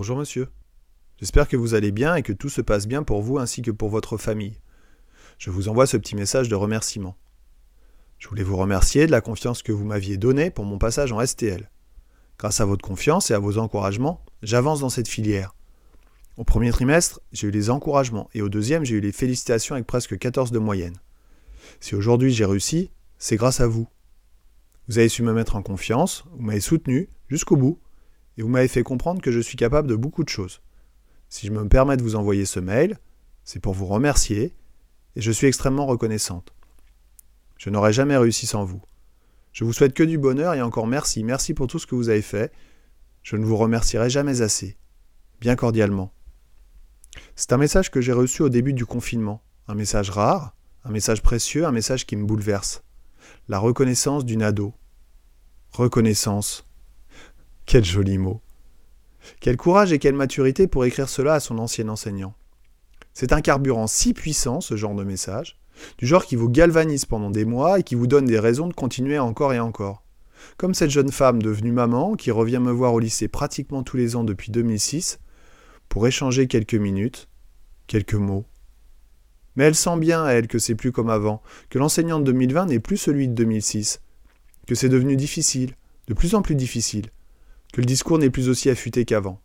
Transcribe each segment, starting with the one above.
Bonjour monsieur. J'espère que vous allez bien et que tout se passe bien pour vous ainsi que pour votre famille. Je vous envoie ce petit message de remerciement. Je voulais vous remercier de la confiance que vous m'aviez donnée pour mon passage en STL. Grâce à votre confiance et à vos encouragements, j'avance dans cette filière. Au premier trimestre, j'ai eu les encouragements et au deuxième, j'ai eu les félicitations avec presque 14 de moyenne. Si aujourd'hui j'ai réussi, c'est grâce à vous. Vous avez su me mettre en confiance, vous m'avez soutenu jusqu'au bout et vous m'avez fait comprendre que je suis capable de beaucoup de choses. Si je me permets de vous envoyer ce mail, c'est pour vous remercier et je suis extrêmement reconnaissante. Je n'aurais jamais réussi sans vous. Je vous souhaite que du bonheur et encore merci, merci pour tout ce que vous avez fait. Je ne vous remercierai jamais assez. Bien cordialement. C'est un message que j'ai reçu au début du confinement, un message rare, un message précieux, un message qui me bouleverse. La reconnaissance d'une ado. Reconnaissance. Quel joli mot. Quel courage et quelle maturité pour écrire cela à son ancien enseignant. C'est un carburant si puissant, ce genre de message, du genre qui vous galvanise pendant des mois et qui vous donne des raisons de continuer encore et encore. Comme cette jeune femme devenue maman qui revient me voir au lycée pratiquement tous les ans depuis 2006 pour échanger quelques minutes, quelques mots. Mais elle sent bien, elle, que c'est plus comme avant, que l'enseignant de 2020 n'est plus celui de 2006, que c'est devenu difficile, de plus en plus difficile, que le discours n'est plus aussi affûté qu'avant.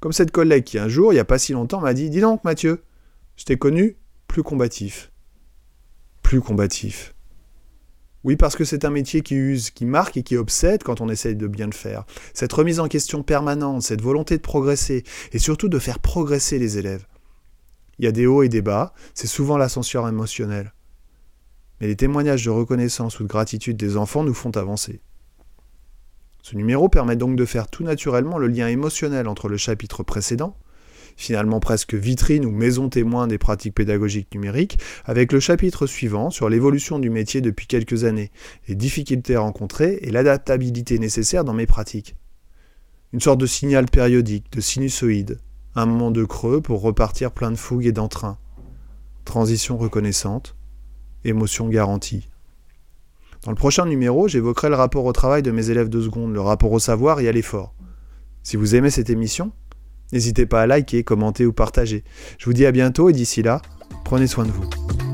Comme cette collègue qui un jour, il n'y a pas si longtemps, m'a dit Dis donc, Mathieu, je t'ai connu plus combatif. Plus combatif. Oui, parce que c'est un métier qui use, qui marque et qui obsède quand on essaye de bien le faire. Cette remise en question permanente, cette volonté de progresser, et surtout de faire progresser les élèves. Il y a des hauts et des bas, c'est souvent l'ascenseur émotionnel. Mais les témoignages de reconnaissance ou de gratitude des enfants nous font avancer. Ce numéro permet donc de faire tout naturellement le lien émotionnel entre le chapitre précédent, finalement presque vitrine ou maison témoin des pratiques pédagogiques numériques, avec le chapitre suivant sur l'évolution du métier depuis quelques années, les difficultés rencontrées et l'adaptabilité nécessaire dans mes pratiques. Une sorte de signal périodique, de sinusoïde, un moment de creux pour repartir plein de fougue et d'entrain. Transition reconnaissante, émotion garantie. Dans le prochain numéro, j'évoquerai le rapport au travail de mes élèves de seconde, le rapport au savoir et à l'effort. Si vous aimez cette émission, n'hésitez pas à liker, commenter ou partager. Je vous dis à bientôt et d'ici là, prenez soin de vous.